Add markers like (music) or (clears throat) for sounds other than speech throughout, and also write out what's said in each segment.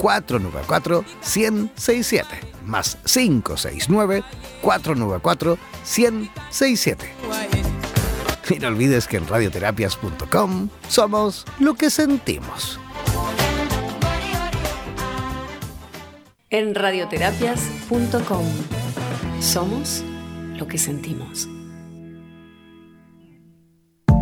494 1067 más 569 494 1067. Y no olvides que en radioterapias.com somos lo que sentimos. En radioterapias.com somos lo que sentimos.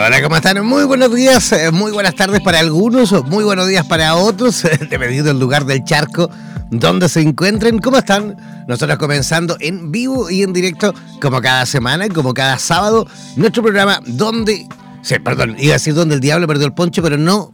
Hola, ¿cómo están? Muy buenos días, eh, muy buenas tardes para algunos, muy buenos días para otros, (laughs) dependiendo del lugar del charco donde se encuentren. ¿Cómo están? Nosotros comenzando en vivo y en directo, como cada semana, como cada sábado, nuestro programa donde Sí, perdón, iba a decir donde el diablo perdió el poncho, pero no.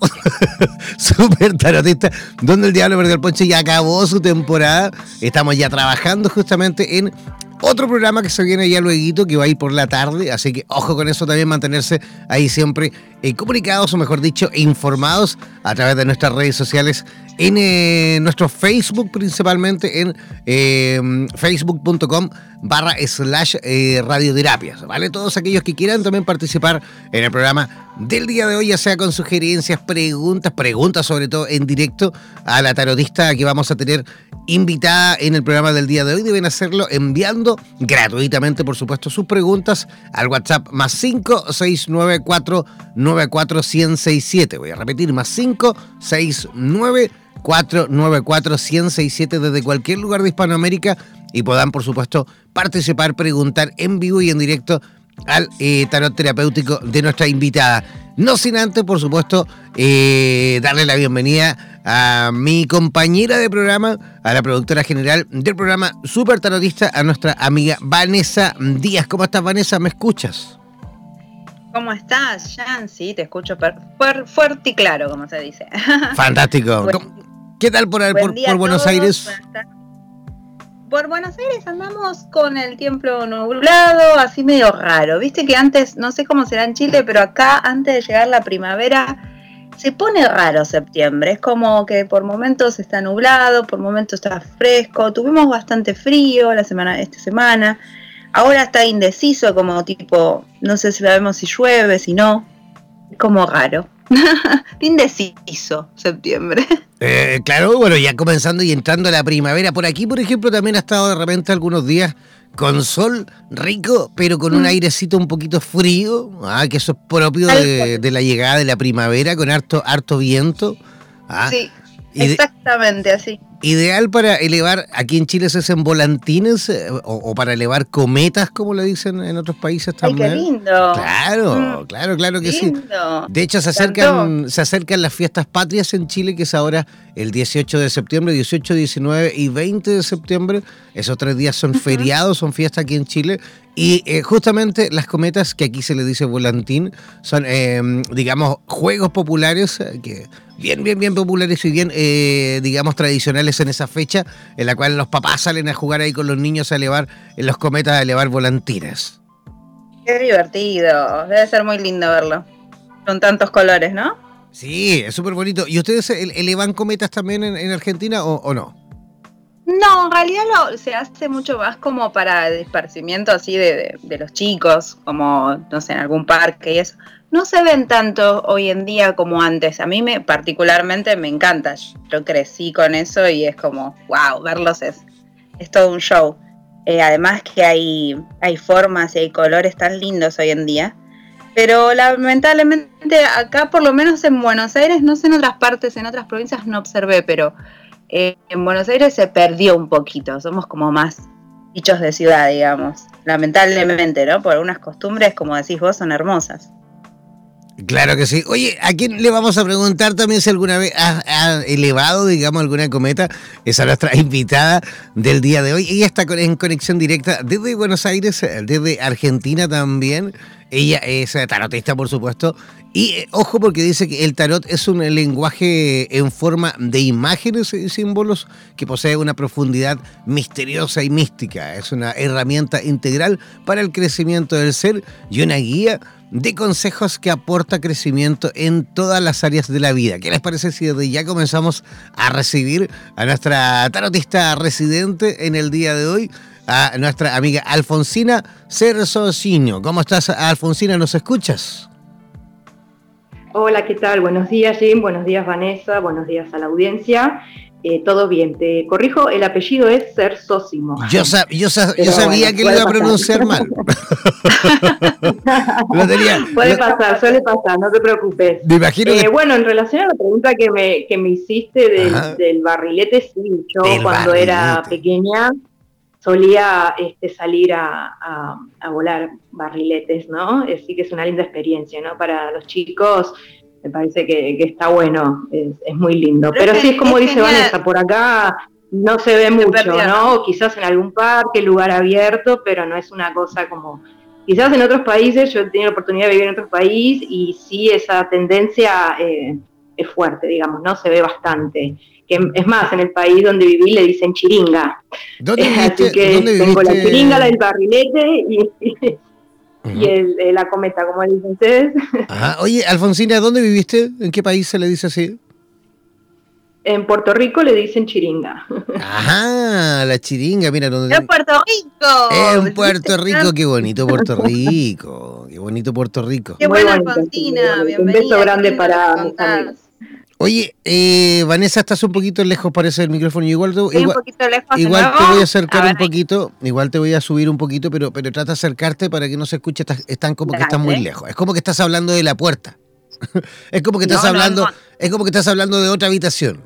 (laughs) Súper tarotista. Donde el diablo perdió el poncho ya acabó su temporada. Estamos ya trabajando justamente en otro programa que se viene ya luego, que va a ir por la tarde, así que ojo con eso también, mantenerse ahí siempre eh, comunicados, o mejor dicho, informados a través de nuestras redes sociales, en eh, nuestro Facebook principalmente, en eh, facebook.com barra slash radioterapias, ¿vale? Todos aquellos que quieran también participar en el programa del día de hoy, ya sea con sugerencias, preguntas, preguntas sobre todo en directo a la tarotista que vamos a tener invitada en el programa del día de hoy, deben hacerlo enviando gratuitamente, por supuesto, sus preguntas al WhatsApp más 5694 94167. Voy a repetir, más 569 494 1067 desde cualquier lugar de Hispanoamérica y puedan, por supuesto, participar, preguntar en vivo y en directo al eh, tarot terapéutico de nuestra invitada. No sin antes, por supuesto, eh, darle la bienvenida a mi compañera de programa, a la productora general del programa Super Tarotista, a nuestra amiga Vanessa Díaz. ¿Cómo estás, Vanessa? ¿Me escuchas? ¿Cómo estás, Jan? Sí, te escucho fuerte y claro, como se dice. (laughs) Fantástico. ¿Qué tal por, por Buenos Aires? por Buenos Aires andamos con el tiempo nublado, así medio raro. Viste que antes, no sé cómo será en Chile, pero acá antes de llegar la primavera se pone raro septiembre. Es como que por momentos está nublado, por momentos está fresco. Tuvimos bastante frío la semana, esta semana. Ahora está indeciso, como tipo, no sé si sabemos si llueve, si no. Es como raro. (laughs) indeciso septiembre. Eh, claro, bueno, ya comenzando y entrando a la primavera. Por aquí, por ejemplo, también ha estado de repente algunos días con sol rico, pero con un mm. airecito un poquito frío, ah, que eso es propio de, la llegada de la primavera, con harto, harto viento. Ah. Sí, exactamente así ideal para elevar, aquí en Chile se hacen volantines eh, o, para elevar cometas, como le dicen en otros países también. Ay, qué lindo. Claro, mm, claro, claro que sí. De hecho, se acercan, se acercan las fiestas patrias en Chile, que es ahora el 18 de septiembre, 18, 19 y 20 de septiembre. Esos tres días son feriados, son fiestas aquí en Chile. Y eh, justamente las cometas, que aquí se le dice volantín, son, em, digamos, juegos populares, eh, que bien, bien, bien populares y bien, eh, digamos, tradicionales en esa fecha, en la cual los papás salen a jugar ahí con los niños a elevar, en los cometas a elevar volantines. Qué divertido, debe ser muy lindo verlo. Con tantos colores, ¿no? Sí, es súper bonito. ¿Y ustedes elevan cometas también en, Argentina o no? No, en realidad lo, se hace mucho más como para disparcimiento así de, los chicos, como, no sé, en algún parque y eso. No se ven tanto hoy en día como antes. A mí me particularmente me encanta. Yo crecí con eso y es como, wow, verlos es, es todo un show. Eh, además que hay, hay formas y hay colores tan lindos hoy en día. Pero lamentablemente acá, por lo menos en Buenos Aires, no sé en otras partes, en otras provincias no observé, pero eh, en Buenos Aires se perdió un poquito, somos como más bichos de ciudad, digamos, lamentablemente, ¿no? Por algunas costumbres, como decís vos, son hermosas. Claro que sí. Oye, ¿a quién le vamos a preguntar también si alguna vez ha, elevado, digamos, alguna cometa? Esa es nuestra (laughs) invitada del día de hoy. Ella está en conexión directa desde Buenos Aires, desde Argentina también. Ella es tarotista, por supuesto. Y eh, ojo porque dice que el tarot es un lenguaje en forma de imágenes y símbolos que posee una profundidad misteriosa y mística. Es una herramienta integral para el crecimiento del ser y una guía de consejos que aporta crecimiento en todas las áreas de la vida. ¿Qué les parece si desde ya comenzamos a recibir a nuestra tarotista residente en el día de hoy? a nuestra amiga Alfonsina Cersociño. ¿Cómo estás, Alfonsina? ¿Nos escuchas? Hola, ¿qué tal? Buenos días, Jim. Buenos días, Vanessa. Buenos días a la audiencia. Eh, todo bien, te corrijo, el apellido es Cersósimo. Yo, yo, sabía que lo iba a pronunciar mal. (laughs) puede pasar, suele pasar, no te preocupes. Me imagino eh, Bueno, en relación a la pregunta que me, que me hiciste del, barrilete, sí, yo cuando era pequeña solía este, salir a, volar barriletes, ¿no? Así que es una linda experiencia, ¿no? Para los chicos me parece que, está bueno, es, muy lindo. Pero, sí es como dice Vanessa, por acá no se ve mucho, ¿no? Quizás en algún parque, lugar abierto, pero no es una cosa como... Quizás en otros países, yo he tenido la oportunidad de vivir en otro país y sí esa tendencia eh, es fuerte, digamos, ¿no? Se ve bastante que es más, en el país donde viví le dicen chiringa. ¿Dónde (laughs) Así que tengo la chiringa, la del barrilete y, (laughs) la cometa, como dicen ustedes. (laughs) Ajá. Oye, Alfonsina, ¿dónde viviste? ¿En qué país se le dice así? En Puerto Rico le dicen chiringa. (laughs) Ajá, la chiringa, mira dónde. En Puerto Rico. En Puerto Rico, qué bonito Puerto (laughs) Rico. Qué bonito Puerto Rico. Qué buena Alfonsina, bienvenida. Un beso grande para mis amigos. Oye, eh, Vanessa, estás un poquito lejos, parece el micrófono. Igual, te, igual, igual te voy a acercar un poquito, igual te voy a subir un poquito, pero, pero trata de acercarte para que no se escuche. Están como que están muy lejos. Es como que estás hablando de la puerta. (laughs) es como que estás hablando, es como que estás hablando de otra habitación.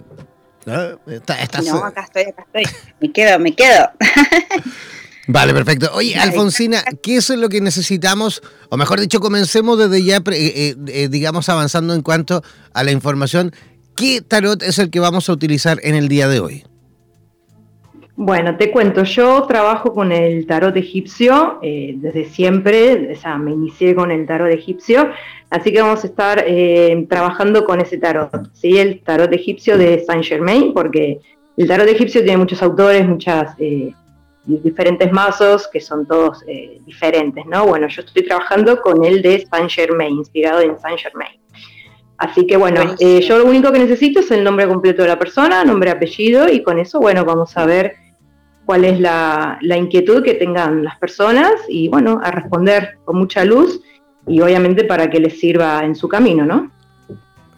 ¿No? no, acá estoy, acá estoy. Me quedo, me quedo. (laughs) Vale, perfecto. Oye, Alfonsina, ¿qué es lo que necesitamos? O mejor dicho, comencemos desde ya, eh, eh, eh, digamos, avanzando en cuanto a la información. ¿Qué tarot es el que vamos a utilizar en el día de hoy? Bueno, te cuento, yo trabajo con el tarot egipcio desde siempre, o sea, me inicié con el tarot egipcio, así que vamos a estar trabajando con ese tarot, ¿sí? el tarot egipcio de Saint Germain, porque el tarot egipcio tiene muchos autores, muchas diferentes mazos que son todos eh, diferentes, ¿no? Bueno, yo estoy trabajando con el de Saint Germain, inspirado en Saint Germain. Así que bueno, eh, yo lo único que necesito es el nombre completo de la persona, nombre, apellido, y con eso, bueno, vamos a ver cuál es la, la inquietud que tengan las personas y bueno, a responder con mucha luz y obviamente para que les sirva en su camino, ¿no?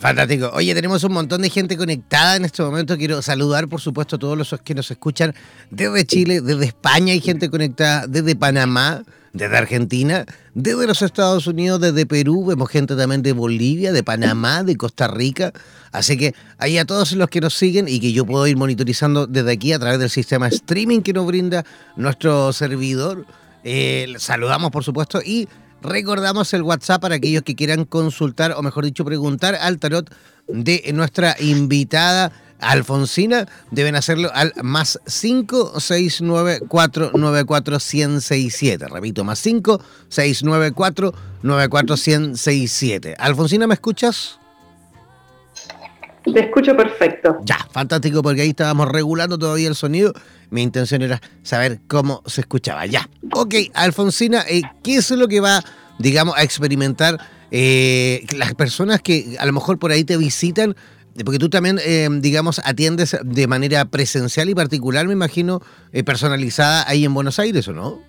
Fantástico. Oye, tenemos un montón de gente conectada en este momento. Quiero saludar, por supuesto, a todos los que nos escuchan desde Chile, desde España hay gente conectada, desde Panamá, desde Argentina, desde los Estados Unidos, desde Perú, vemos gente también de Bolivia, de Panamá, de Costa Rica. Así que ahí a todos los que nos siguen y que yo puedo ir monitorizando desde aquí a través del sistema streaming que nos brinda nuestro servidor. Eh, saludamos, por supuesto, y Recordamos el WhatsApp para aquellos que quieran consultar, o mejor dicho, preguntar al tarot de nuestra invitada Alfonsina, deben hacerlo al más 569494167. Repito, más 569494167. Alfonsina, ¿me escuchas? Te escucho perfecto. Ya, fantástico, porque ahí estábamos regulando todavía el sonido. Mi intención era saber cómo se escuchaba. Ya. Ok, Alfonsina, eh, ¿qué es lo que va, digamos, a experimentar eh, las personas que a lo mejor por ahí te visitan? Porque tú también, eh, digamos, atiendes de manera presencial y particular, me imagino, personalizada ahí en Buenos Aires, ¿o no?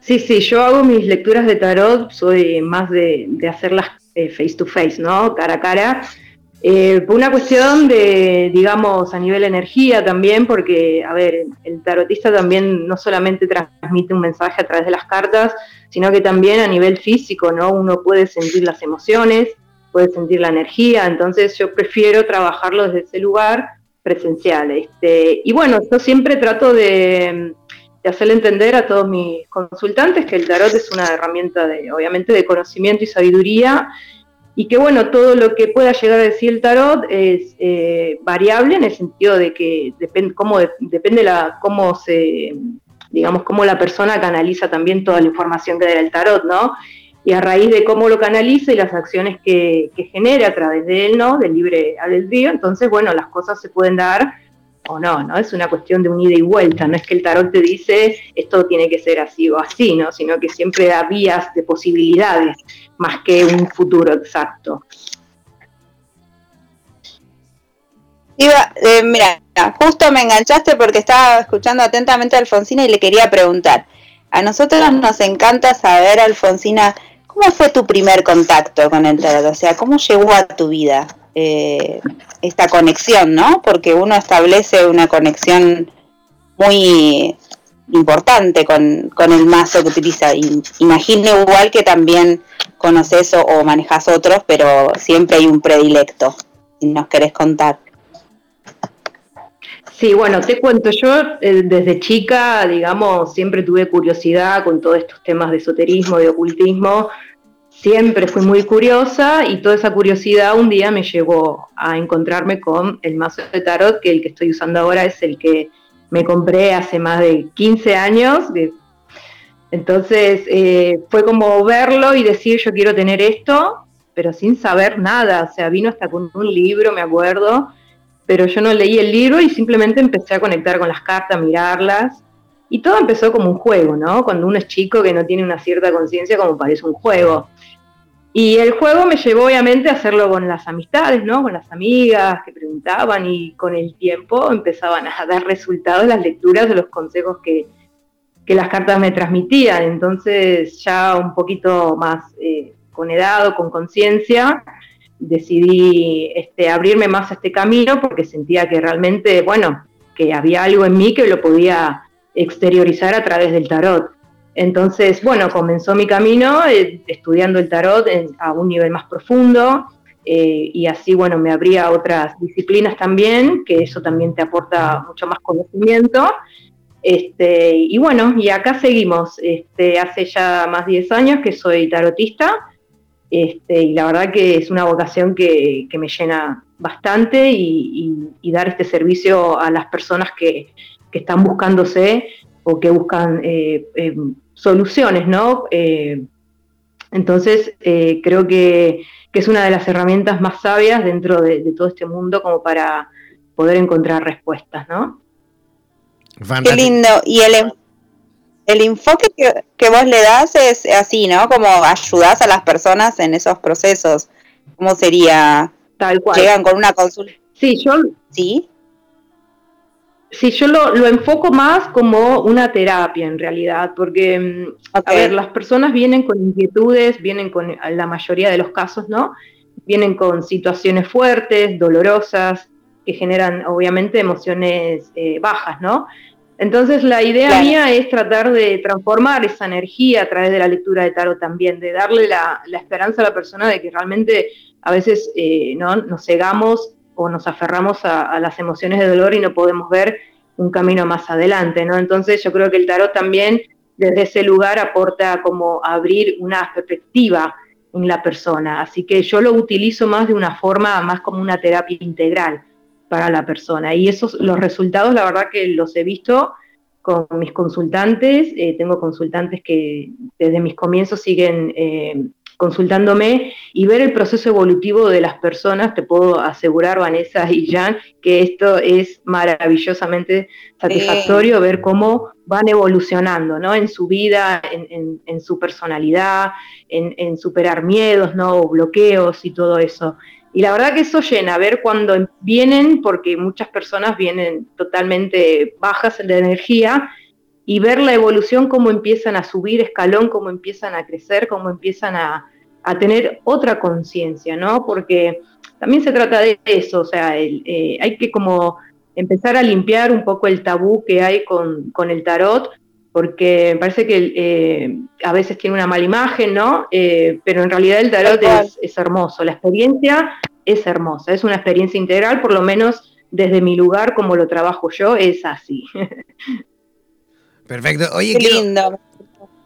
Sí, sí, yo hago mis lecturas de tarot, soy más de, de hacerlas face to face, ¿no? Cara a cara. Eh, por una cuestión de, digamos, a nivel energía también, porque, a ver, el tarotista también no solamente transmite un mensaje a través de las cartas, sino que también a nivel físico, ¿no? Uno puede sentir las emociones, puede sentir la energía, entonces yo prefiero trabajarlo desde ese lugar presencial. Este, y bueno, yo siempre trato de, de hacerle entender a todos mis consultantes que el tarot es una herramienta de, obviamente, de conocimiento y sabiduría y que bueno, todo lo que pueda llegar a decir el tarot es eh, variable en el sentido de que depende cómo depende la cómo se digamos cómo la persona canaliza también toda la información que da el tarot, ¿no? Y a raíz de cómo lo canaliza y las acciones que, que genera a través de él, ¿no? Del libre albedrío, entonces bueno, las cosas se pueden dar o no, ¿no? Es una cuestión de un ida y vuelta, no es que el tarot te dice esto tiene que ser así o así, ¿no? Sino que siempre da vías de posibilidades más que un futuro exacto. Iba, eh, mira, justo me enganchaste porque estaba escuchando atentamente a Alfonsina y le quería preguntar. A nosotros nos encanta saber, Alfonsina, ¿cómo fue tu primer contacto con el tarot? O sea, ¿cómo llegó a tu vida? Eh, esta conexión, ¿no? Porque uno establece una conexión muy importante con, el mazo que utiliza. Imagino igual que también conoces o, o manejas otros, pero siempre hay un predilecto, si nos querés contar. Sí, bueno, te cuento, yo eh, desde chica, digamos, siempre tuve curiosidad con todos estos temas de esoterismo, de ocultismo, siempre fui muy curiosa y toda esa curiosidad un día me llevó a encontrarme con el mazo de tarot, que el que estoy usando ahora es el que me compré hace más de 15 años. Entonces eh, fue como verlo y decir yo quiero tener esto, pero sin saber nada. O sea, vino hasta con un libro, me acuerdo, pero yo no leí el libro y simplemente empecé a conectar con las cartas, a mirarlas. Y todo empezó como un juego, ¿no? Cuando uno es chico que no tiene una cierta conciencia, como parece un juego. Y el juego me llevó obviamente a hacerlo con las amistades, ¿no? Con las amigas que preguntaban y con el tiempo empezaban a dar resultados las lecturas de los consejos que, las cartas me transmitían. Entonces ya un poquito más eh, con edad o con conciencia decidí este, abrirme más a este camino porque sentía que realmente, bueno, que había algo en mí que lo podía exteriorizar a través del tarot. Entonces, bueno, comenzó mi camino eh, estudiando el tarot a un nivel más profundo eh, y así, bueno, me abría a otras disciplinas también, que eso también te aporta mucho más conocimiento. Este, y bueno, y acá seguimos. Este, hace ya más de 10 años que soy tarotista este, y la verdad que es una vocación que, me llena bastante y, dar este servicio a las personas que, que están buscándose o que buscan eh, soluciones, ¿no? Eh, entonces, eh, creo que, es una de las herramientas más sabias dentro de, todo este mundo como para poder encontrar respuestas, ¿no? Qué lindo. Y el, el enfoque que, vos le das es así, ¿no? Como ayudás a las personas en esos procesos. ¿Cómo sería? Tal cual. Llegan con una consulta. Sí, yo. Sí. Sí, yo lo, enfoco más como una terapia en realidad, porque, mm, a ver, las personas vienen con inquietudes, vienen con la mayoría de los casos, ¿no? Vienen con situaciones fuertes, dolorosas, que generan obviamente emociones eh, bajas, ¿no? Entonces la idea mía es tratar de transformar esa energía a través de la lectura de tarot también, de darle la, esperanza a la persona de que realmente a veces eh, ¿no? nos cegamos o nos aferramos a, las emociones de dolor y no podemos ver un camino más adelante, ¿no? Entonces yo creo que el tarot también desde ese lugar aporta como abrir una perspectiva en la persona, así que yo lo utilizo más de una forma más como una terapia integral, para la persona. Y esos, los resultados, la verdad que los he visto con mis consultantes. Eh, tengo consultantes que desde mis comienzos siguen eh, consultándome y ver el proceso evolutivo de las personas. Te puedo asegurar, Vanessa y Jan, que esto es maravillosamente satisfactorio ver cómo van evolucionando ¿no? en su vida, en, su personalidad, en, en, superar miedos, ¿no? bloqueos y todo eso. Y la verdad que eso llena, ver cuando vienen, porque muchas personas vienen totalmente bajas de energía, y ver la evolución, cómo empiezan a subir escalón, cómo empiezan a crecer, cómo empiezan a, tener otra conciencia, ¿no? Porque también se trata de eso, o sea, eh, hay que como empezar a limpiar un poco el tabú que hay con, con el tarot, porque me parece que eh, a veces tiene una mala imagen, ¿no? Eh, pero en realidad el tarot es, hermoso, la experiencia es hermosa, es una experiencia integral, por lo menos desde mi lugar, como lo trabajo yo, es así. (laughs) Perfecto. Oye, Qué lindo.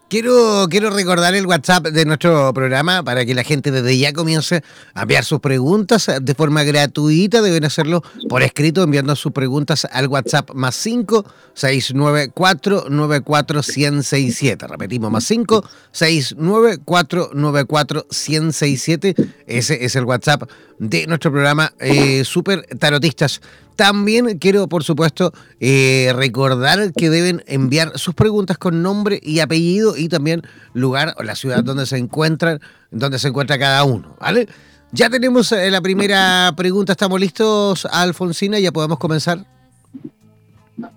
Quiero, quiero recordar el WhatsApp de nuestro programa para que la gente desde ya comience a enviar sus preguntas de forma gratuita. Deben hacerlo por escrito enviando sus preguntas al WhatsApp más 5 694 94 1067. Repetimos, más 5 694 94 1067. Ese es el WhatsApp de nuestro programa eh, Super Tarotistas. También quiero, por supuesto, eh, recordar que deben enviar sus preguntas con nombre y apellido y también lugar o la ciudad donde se encuentran, donde se encuentra cada uno, ¿vale? Ya tenemos eh, la primera pregunta, ¿estamos listos, Alfonsina? ¿Ya podemos comenzar?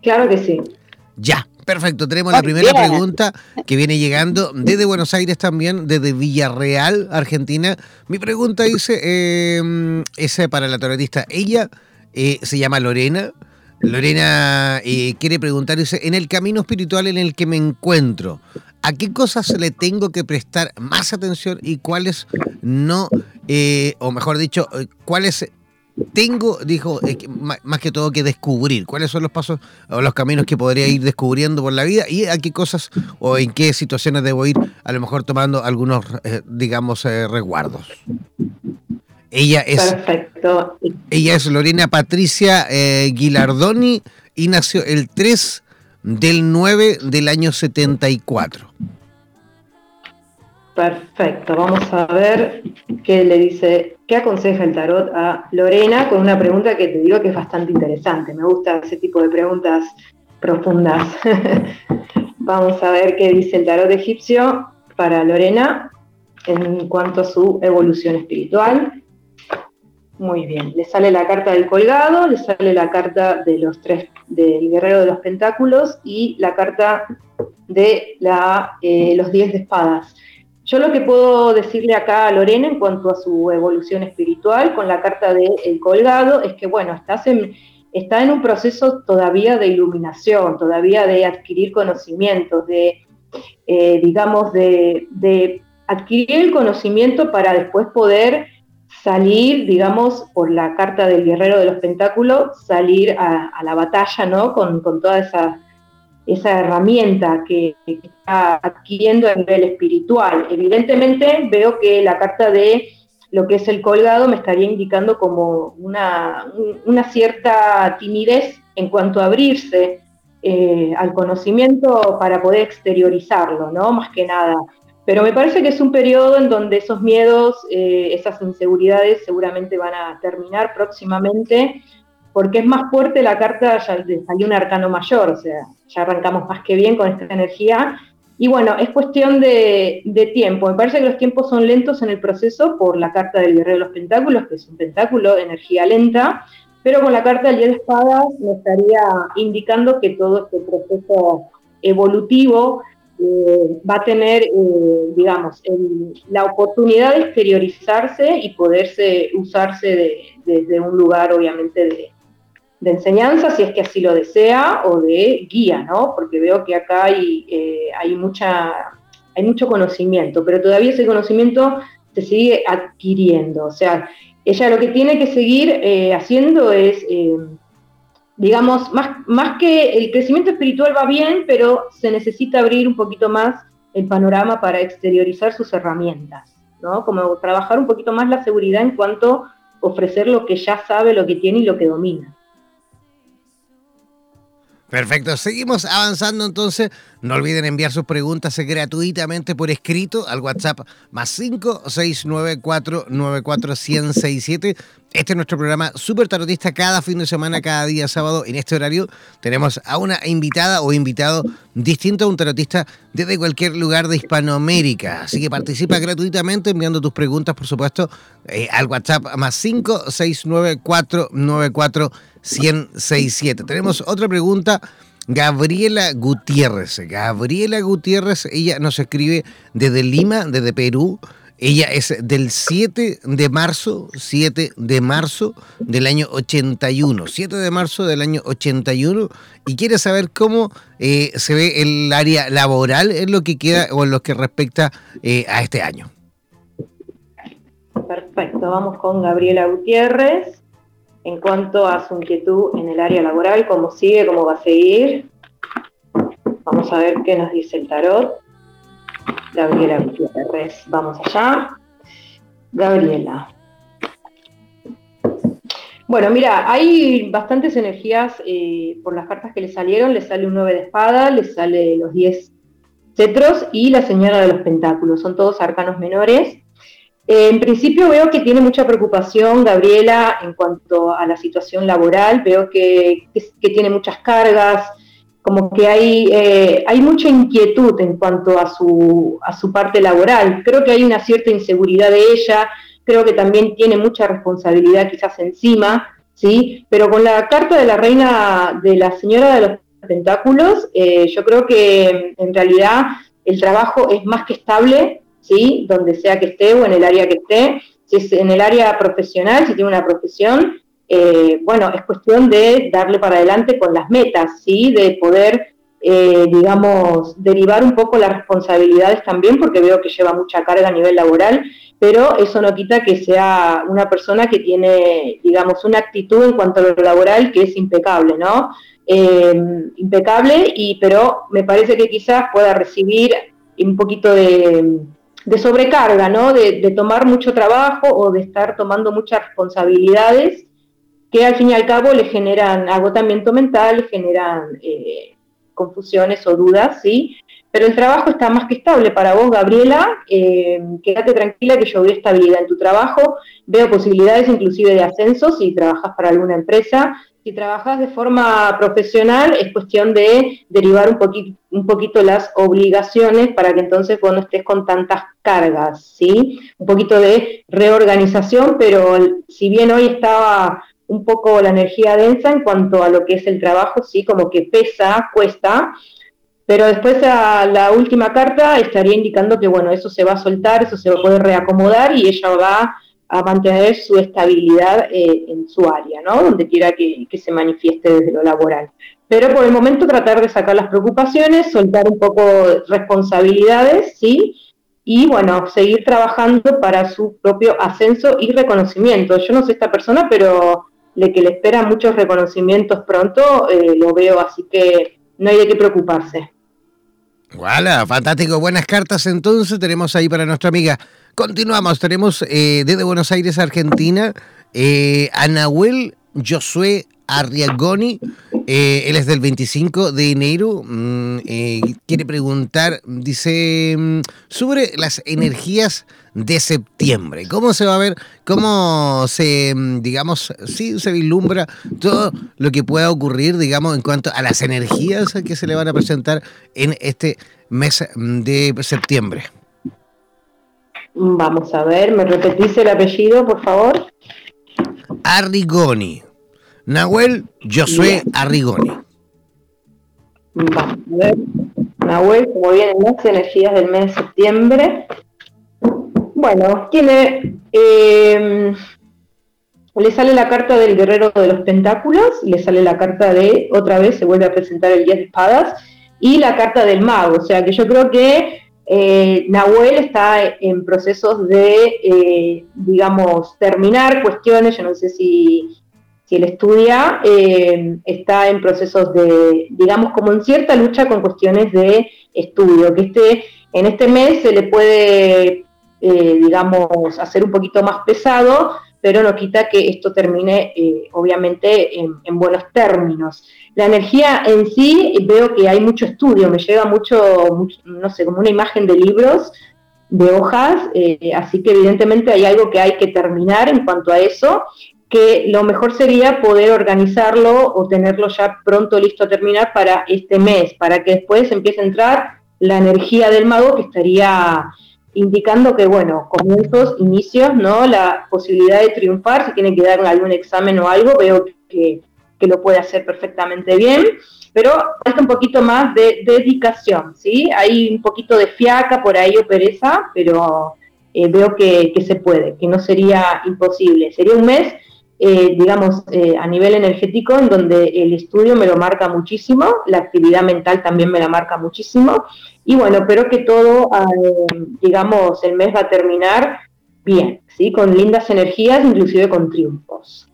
Claro que sí. Ya, perfecto. Tenemos la primera pregunta que viene llegando desde Buenos Aires también, desde Villarreal, Argentina. Mi pregunta dice, eh, es para la tarotista. Ella eh, se llama Lorena. Lorena eh, quiere preguntar, dice, en el camino espiritual en el que me encuentro, ¿a qué cosas le tengo que prestar más atención y cuáles no, eh, o mejor dicho, cuáles tengo, dijo, más que todo que descubrir? ¿Cuáles son los pasos o los caminos que podría ir descubriendo por la vida y a qué cosas o en qué situaciones debo ir a lo mejor tomando algunos, digamos, resguardos? Ella es, Perfecto. Ella es Lorena Patricia eh, Guilardoni y nació el 3 del 9 del año 74. Perfecto, vamos a ver qué le dice, qué aconseja el tarot a Lorena con una pregunta que te digo que es bastante interesante. Me gusta ese tipo de preguntas profundas. (laughs) vamos a ver qué dice el tarot egipcio para Lorena en cuanto a su evolución espiritual muy bien, le sale la carta del colgado, le sale la carta de los tres, del guerrero de los pentáculos y la carta de la, eh, los diez de espadas. Yo lo que puedo decirle acá a Lorena en cuanto a su evolución espiritual con la carta del colgado es que, bueno, estás en, está en un proceso todavía de iluminación, todavía de adquirir conocimientos, de, eh, digamos, de, de adquirir el conocimiento para después poder salir, digamos, por la carta del guerrero de los pentáculos, salir a, la batalla, ¿no? Con, toda esa, herramienta que, está adquiriendo a nivel espiritual. Evidentemente veo que la carta de lo que es el colgado me estaría indicando como una, una cierta timidez en cuanto a abrirse eh, al conocimiento para poder exteriorizarlo, ¿no? Más que nada. Pero me parece que es un periodo en donde esos miedos, eh, esas inseguridades seguramente van a terminar próximamente, porque es más fuerte la carta, ya salió un arcano mayor, o sea, ya arrancamos más que bien con esta energía. Y bueno, es cuestión de, tiempo. Me parece que los tiempos son lentos en el proceso por la carta del guerrero de los pentáculos, que es un pentáculo de energía lenta, pero con la carta del 10 de espadas me estaría indicando que todo este proceso evolutivo eh, va a tener, eh, digamos, la oportunidad de exteriorizarse y poderse usarse desde un lugar, obviamente, de, enseñanza, si es que así lo desea, o de guía, ¿no? Porque veo que acá hay, eh, hay, mucha, hay mucho conocimiento, pero todavía ese conocimiento se sigue adquiriendo. O sea, ella lo que tiene que seguir haciendo es digamos, más, más que el crecimiento espiritual va bien, pero se necesita abrir un poquito más el panorama para exteriorizar sus herramientas, ¿no? Como trabajar un poquito más la seguridad en cuanto a ofrecer lo que ya sabe, lo que tiene y lo que domina. Perfecto, seguimos avanzando entonces no olviden enviar sus preguntas gratuitamente por escrito al WhatsApp más 569494167. Este es nuestro programa Super Tarotista cada fin de semana, cada día sábado. En este horario tenemos a una invitada o invitado distinto a un tarotista desde cualquier lugar de Hispanoamérica. Así que participa gratuitamente enviando tus preguntas, por supuesto, eh, al WhatsApp más 569494167. Tenemos otra pregunta. Gabriela Gutiérrez. Gabriela Gutiérrez, ella nos escribe desde Lima, desde Perú. Ella es del 7 de marzo, 7 de marzo del año 81, 7 de marzo del año 81 y quiere saber cómo eh, se ve el área laboral en lo que queda o en lo que respecta eh, a este año. Perfecto, vamos con Gabriela Gutiérrez. En cuanto a su inquietud en el área laboral, cómo sigue, cómo va a seguir. Vamos a ver qué nos dice el tarot. Gabriela Gutiérrez. Vamos allá. Gabriela. Bueno, mira, hay bastantes energías eh, por las cartas que le salieron. Le sale un 9 de espada, le sale los 10 cetros y la señora de los pentáculos. Son todos arcanos menores. En principio veo que tiene mucha preocupación Gabriela en cuanto a la situación laboral. Veo que, tiene muchas cargas, como que hay, eh, mucha inquietud en cuanto a su, a su parte laboral. Creo que hay una cierta inseguridad de ella, creo que también tiene mucha responsabilidad quizás encima, ¿sí? Pero con la carta de la reina, de la señora de los tentáculos, eh, yo creo que en realidad el trabajo es más que estable, ¿sí? Donde sea que esté o en el área que esté. Si es en el área profesional, si tiene una profesión, eh, bueno, es cuestión de darle para adelante con las metas, ¿sí? De poder, eh, digamos, derivar un poco las responsabilidades también, porque veo que lleva mucha carga a nivel laboral, pero eso no quita que sea una persona que tiene, digamos, una actitud en cuanto a lo laboral que es impecable, ¿no? Eh, impecable, y, pero me parece que quizás pueda recibir un poquito de, sobrecarga, ¿no? De, de, tomar mucho trabajo o de estar tomando muchas responsabilidades que al fin y al cabo le generan agotamiento mental, le generan eh, confusiones o dudas, ¿sí? Pero el trabajo está más que estable para vos, Gabriela. Eh, quédate tranquila que yo veo estabilidad en tu trabajo, veo posibilidades inclusive de ascenso si trabajas para alguna empresa. Si trabajas de forma profesional, es cuestión de derivar un poquito, un poquito las obligaciones para que entonces vos no estés con tantas cargas, ¿sí? Un poquito de reorganización, pero si bien hoy estaba un poco la energía densa en cuanto a lo que es el trabajo, sí, como que pesa, cuesta, pero después a la última carta estaría indicando que, bueno, eso se va a soltar, eso se va a poder reacomodar y ella va a mantener su estabilidad eh, en su área, ¿no? Donde quiera que, que, se manifieste desde lo laboral. Pero por el momento tratar de sacar las preocupaciones, soltar un poco responsabilidades, ¿sí? Y bueno, seguir trabajando para su propio ascenso y reconocimiento. Yo no sé esta persona, pero de que le esperan muchos reconocimientos pronto, eh, lo veo, así que no hay de qué preocuparse. Voilà, fantástico. Buenas cartas entonces tenemos ahí para nuestra amiga. Continuamos, tenemos eh, desde Buenos Aires, Argentina, eh, a Nahuel Josué Arriagoni. Eh, él es del 25 de enero. Mm, quiere preguntar, dice, mm, sobre las energías de septiembre. ¿Cómo se va a ver? ¿Cómo se, mm, digamos, sí, se vislumbra todo lo que pueda ocurrir, digamos, en cuanto a las energías que se le van a presentar en este mes mm, de septiembre? Vamos a ver, ¿me repetís el apellido, por favor? Arrigoni. Nahuel Josué Arrigoni. Vamos a ver. Nahuel, como vienen las energías del mes de septiembre, bueno, tiene. Eh, le sale la carta del guerrero de los pentáculos, le sale la carta de, otra vez se vuelve a presentar el 10 de espadas, y la carta del mago. O sea que yo creo que eh, Nahuel está en procesos de, eh, digamos, terminar cuestiones, yo no sé si, si él estudia, está en procesos de, digamos, como en cierta lucha con cuestiones de estudio, que este, en este mes se le puede eh, digamos, hacer un poquito más pesado pero no quita que esto termine eh, obviamente en, buenos términos. La energía en sí, veo que hay mucho estudio, me llega mucho, no sé, como una imagen de libros, de hojas, eh, así que evidentemente hay algo que hay que terminar en cuanto a eso, que lo mejor sería poder organizarlo o tenerlo ya pronto listo a terminar para este mes, para que después empiece a entrar la energía del mago que estaría indicando que, bueno, comienzos, inicios, ¿no? La posibilidad de triunfar, si tiene que dar algún examen o algo, veo que, lo puede hacer perfectamente bien, pero falta un poquito más de, dedicación, ¿sí? Hay un poquito de fiaca por ahí o pereza, pero eh, veo que, que, se puede, que no sería imposible. Sería un mes, eh, digamos, eh, a nivel energético, en donde el estudio me lo marca muchísimo, la actividad mental también me la marca muchísimo, y bueno, pero que todo, eh, digamos, el mes va a terminar bien, ¿sí? Con lindas energías, inclusive con triunfos.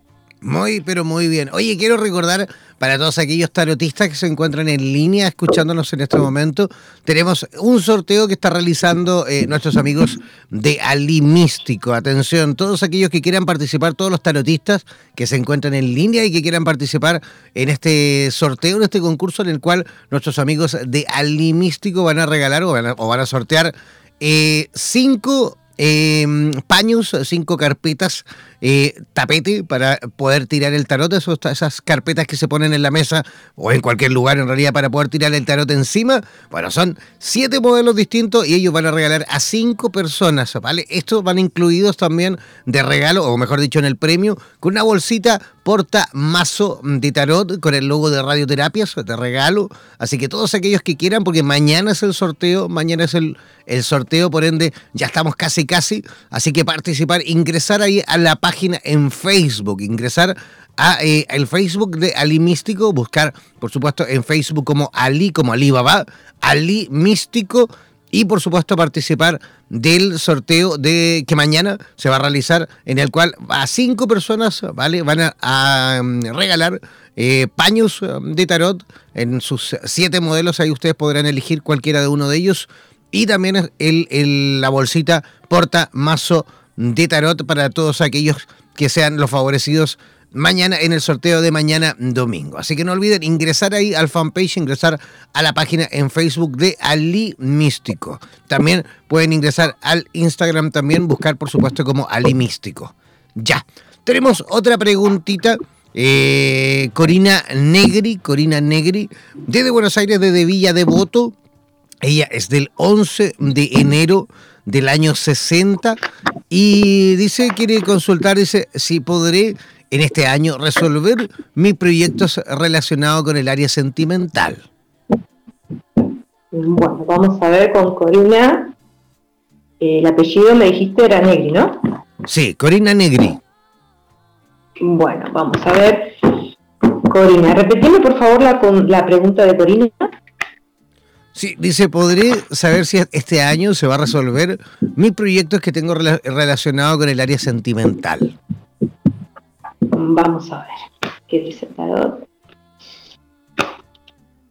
Muy, pero muy bien. Oye, quiero recordar para todos aquellos tarotistas que se encuentran en línea escuchándonos en este momento, tenemos un sorteo que está realizando eh, nuestros amigos de Ali Místico. Atención, todos aquellos que quieran participar, todos los tarotistas que se encuentran en línea y que quieran participar en este sorteo, en este concurso en el cual nuestros amigos de Ali Místico van a regalar o van a, sortear eh, cinco eh, paños, cinco carpetas eh, tapete para poder tirar el tarot, esas carpetas que se ponen en la mesa o en cualquier lugar en realidad para poder tirar el tarot encima. Bueno, son siete modelos distintos y ellos van a regalar a cinco personas, ¿vale? Estos van incluidos también de regalo, o mejor dicho, en el premio, con una bolsita porta mazo de tarot con el logo de radioterapias de regalo. Así que todos aquellos que quieran, porque mañana es el sorteo, mañana es el, el sorteo, por ende ya estamos casi casi. Así que participar, ingresar ahí a la página en Facebook, ingresar a eh, el Facebook de Ali Místico, buscar, por supuesto, en Facebook como Ali, como Ali Baba, Ali Místico, y por supuesto participar del sorteo de que mañana se va a realizar, en el cual a cinco personas, ¿vale? Van a, mm, regalar eh, paños mm, de tarot en sus siete modelos, ahí ustedes podrán elegir cualquiera de uno de ellos. Y también el, la bolsita porta mazo de tarot para todos aquellos que sean los favorecidos mañana en el sorteo de mañana domingo. Así que no olviden ingresar ahí al fanpage, ingresar a la página en Facebook de Ali Místico. También pueden ingresar al Instagram también, buscar por supuesto como Ali Místico. Ya, tenemos otra preguntita. Eh, Corina Negri, Corina Negri, desde Buenos Aires, desde Villa Devoto. Ella es del 11 de enero del año 60 y dice, quiere consultar, dice, si podré en este año resolver mis proyectos relacionados con el área sentimental. Bueno, vamos a ver con Corina. el apellido me dijiste era Negri, ¿no? Sí, Corina Negri. Bueno, vamos a ver. Corina, repetime por favor la, la pregunta de Corina. Sí, dice, ¿podré saber si este año se va a resolver mis proyectos que tengo relacionados con el área sentimental? Vamos a ver, ¿qué dice tarot?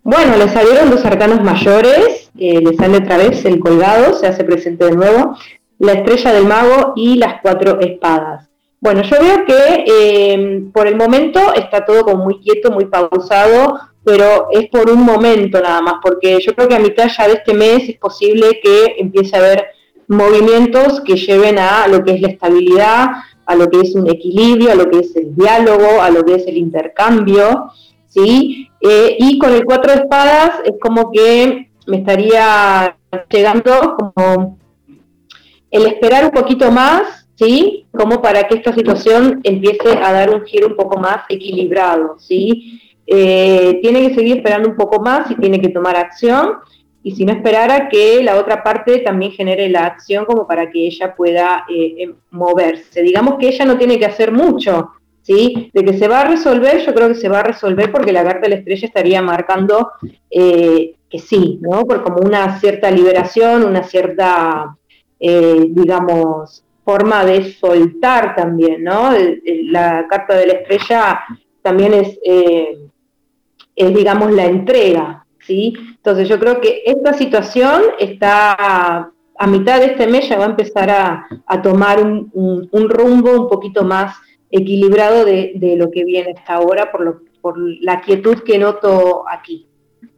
Bueno, le salieron dos arcanos mayores, eh, le sale otra vez el colgado, se hace presente de nuevo, la estrella del mago y las cuatro espadas. Bueno, yo veo que eh, por el momento está todo como muy quieto, muy pausado, pero es por un momento nada más, porque yo creo que a mitad ya de este mes es posible que empiece a haber movimientos que lleven a lo que es la estabilidad, a lo que es un equilibrio, a lo que es el diálogo, a lo que es el intercambio, ¿sí? Eh, y con el cuatro de espadas es como que me estaría llegando como el esperar un poquito más, ¿sí? Como para que esta situación empiece a dar un giro un poco más equilibrado, ¿sí? Eh, tiene que seguir esperando un poco más y tiene que tomar acción. Y si no esperara que la otra parte también genere la acción como para que ella pueda eh, em, moverse. Digamos que ella no tiene que hacer mucho, ¿sí? De que se va a resolver, yo creo que se va a resolver porque la carta de la estrella estaría marcando eh, que sí, ¿no? Por como una cierta liberación, una cierta, digamos, forma de soltar también, ¿no? La carta de la estrella también es es, digamos, la entrega, ¿sí? Entonces yo creo que esta situación está a mitad de este mes ya va a empezar a, tomar un, rumbo un poquito más equilibrado de, lo que viene hasta ahora por, lo, por la quietud que noto aquí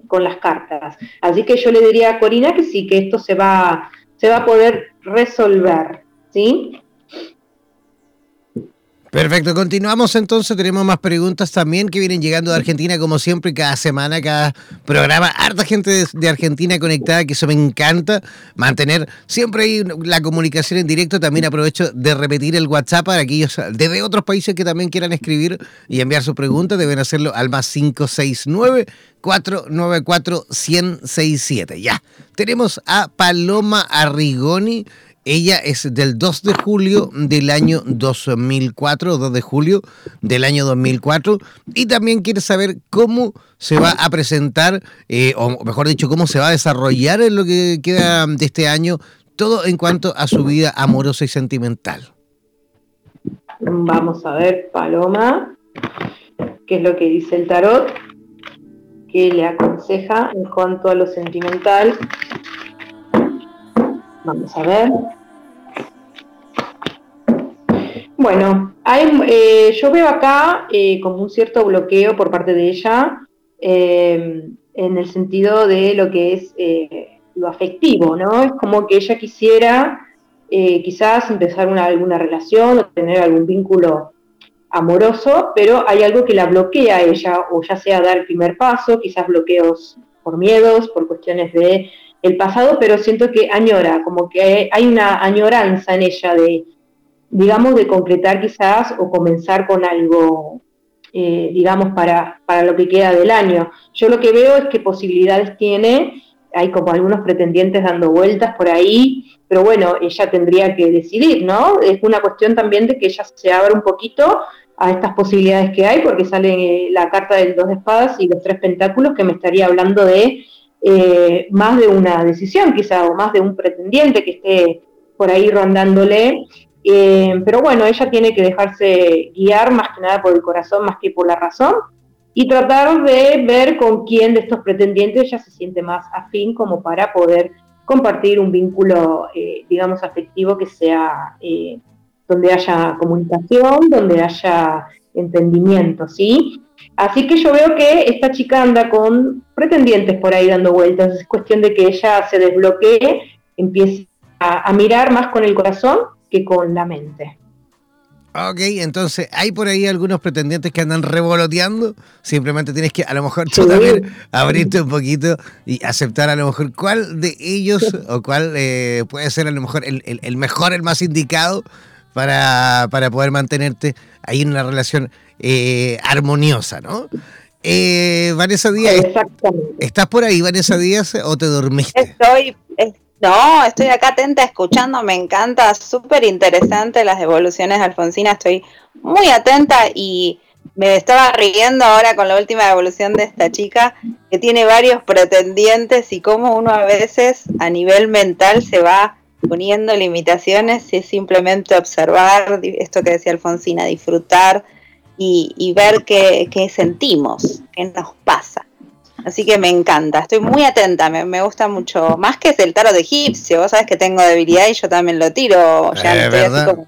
con las cartas. Así que yo le diría a Corina que sí, que esto se va, se va a poder resolver, ¿sí? Perfecto, continuamos entonces, tenemos más preguntas también que vienen llegando de Argentina como siempre, cada semana, cada programa, harta gente de, Argentina conectada, que eso me encanta, mantener siempre ahí la comunicación en directo, también aprovecho de repetir el WhatsApp para aquellos desde otros países que también quieran escribir y enviar sus preguntas, deben hacerlo al más 569 494 1067. Ya, tenemos a Paloma Arrigoni ella es del 2 de julio del año 2004, 2 de julio del año 2004, y también quiere saber cómo se va a presentar, eh, o mejor dicho, cómo se va a desarrollar en lo que queda de este año, todo en cuanto a su vida amorosa y sentimental. Vamos a ver, Paloma, qué es lo que dice el tarot, qué le aconseja en cuanto a lo sentimental. Vamos a ver. Bueno, eh, yo veo acá eh, como un cierto bloqueo por parte de ella eh, en el sentido de lo que es lo afectivo, ¿no? Es como que ella quisiera quizás empezar una, alguna relación o tener algún vínculo amoroso, pero hay algo que la bloquea a ella, o ya sea dar el primer paso, quizás bloqueos por miedos, por cuestiones de el pasado, pero siento que añora, como que hay una añoranza en ella de digamos, de concretar quizás o comenzar con algo, eh, digamos, para, para lo que queda del año. Yo lo que veo es que posibilidades tiene, hay como algunos pretendientes dando vueltas por ahí, pero bueno, ella tendría que decidir, ¿no? Es una cuestión también de que ella se abra un poquito a estas posibilidades que hay, porque sale la carta del dos de espadas y los tres pentáculos que me estaría hablando de eh, más de una decisión quizá, o más de un pretendiente que esté por ahí rondándole eh, pero bueno, ella tiene que dejarse guiar más que nada por el corazón más que por la razón y tratar de ver con quién de estos pretendientes ella se siente más afín como para poder compartir un vínculo, eh, digamos, afectivo que sea donde haya comunicación, donde haya entendimiento, ¿sí? Así que yo veo que esta chica anda con pretendientes por ahí dando vueltas, es cuestión de que ella se desbloquee, empiece a mirar más con el corazón que con la mente. Ok, entonces hay por ahí algunos pretendientes que andan revoloteando. Simplemente tienes que a lo mejor tú también abrirte un poquito y aceptar a lo mejor cuál de ellos (laughs) o cuál eh, puede ser a lo mejor el, mejor, el más indicado para, poder mantenerte ahí en una relación eh, armoniosa, ¿no? Eh, Vanessa Díaz, ¿estás por ahí, Vanessa Díaz, o te dormiste? Estoy, no, estoy acá atenta escuchando, me encanta, súper interesante las evoluciones de Alfonsina, estoy muy atenta y me estaba riendo ahora con la última evolución de esta chica que tiene varios pretendientes y cómo uno a veces a nivel mental se va poniendo limitaciones y es simplemente observar esto que decía Alfonsina, disfrutar y, ver qué, qué sentimos, qué nos pasa. Así que me encanta, estoy muy atenta, me, gusta mucho. Más que es el tarot de egipcio, vos sabés que tengo debilidad y yo también lo tiro. Ya estoy así como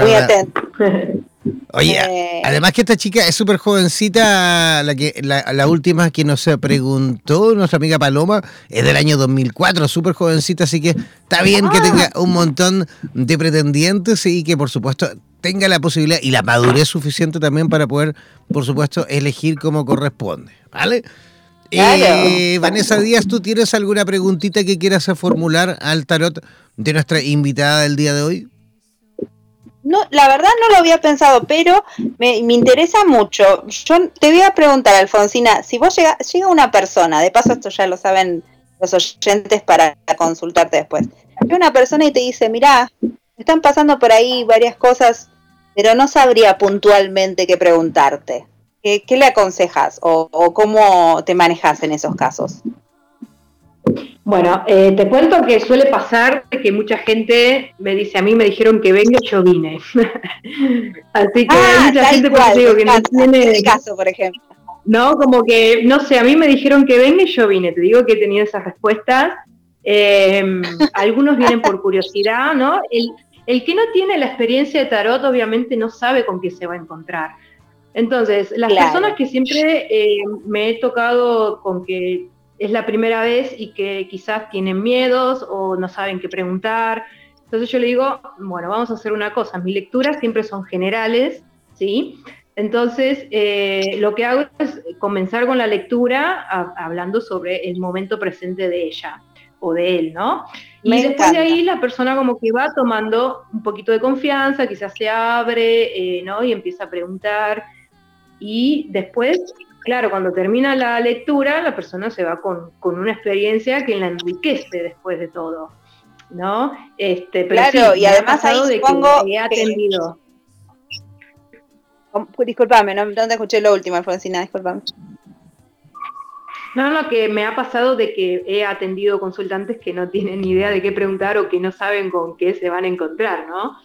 muy atenta. (laughs) Oye, eh, además que esta chica es súper jovencita, la, que, la, última que nos preguntó, nuestra amiga Paloma, es del año 2004, súper jovencita, así que está bien que tenga ah. un montón de pretendientes y que por supuesto tenga la posibilidad y la madurez suficiente también para poder, por supuesto, elegir como corresponde, ¿vale? Eh, Vanessa Díaz, ¿tú tienes alguna preguntita que quieras formular al tarot de nuestra invitada del día de hoy? No, la verdad no lo había pensado, pero me, interesa mucho. Yo te voy a preguntar, Alfonsina, si vos llega, llega una persona, de paso esto ya lo saben los oyentes para consultarte después, llega una persona y te dice, mira, están pasando por ahí varias cosas, pero no sabría puntualmente qué preguntarte. ¿Qué, le aconsejas o, cómo te manejas en esos casos? Bueno, eh, te cuento que suele pasar que mucha gente me dice, a mí me dijeron que venga yo vine. (laughs) Así que hay ah, mucha gente digo, que no tiene... caso, por ejemplo. No, como que, no sé, a mí me dijeron que venga y yo vine. Te digo que he tenido esas respuestas. Em, (laughs) algunos vienen por curiosidad, ¿no? El, el, que no tiene la experiencia de tarot obviamente no sabe con qué se va a encontrar. Entonces, las personas que siempre eh, me he tocado con que es la primera vez y que quizás tienen miedos o no saben qué preguntar, entonces yo le digo, bueno, vamos a hacer una cosa, mis lecturas siempre son generales, ¿sí? Entonces, eh, lo que hago es comenzar con la lectura hablando sobre el momento presente de ella o de él, ¿no? Y después de ahí la persona como que va tomando un poquito de confianza, quizás se abre, eh, ¿no? Y empieza a preguntar. Y después, claro, cuando termina la lectura, la persona se va con, con una experiencia que la enriquece después de todo. ¿no? Este, pero claro, y además ahí supongo que he atendido. Disculpame, no, te escuché lo último, Alfonsina, disculpame. No, no, que me ha pasado de que he atendido consultantes que no tienen ni idea de qué preguntar o que no saben con qué se van a encontrar, ¿no?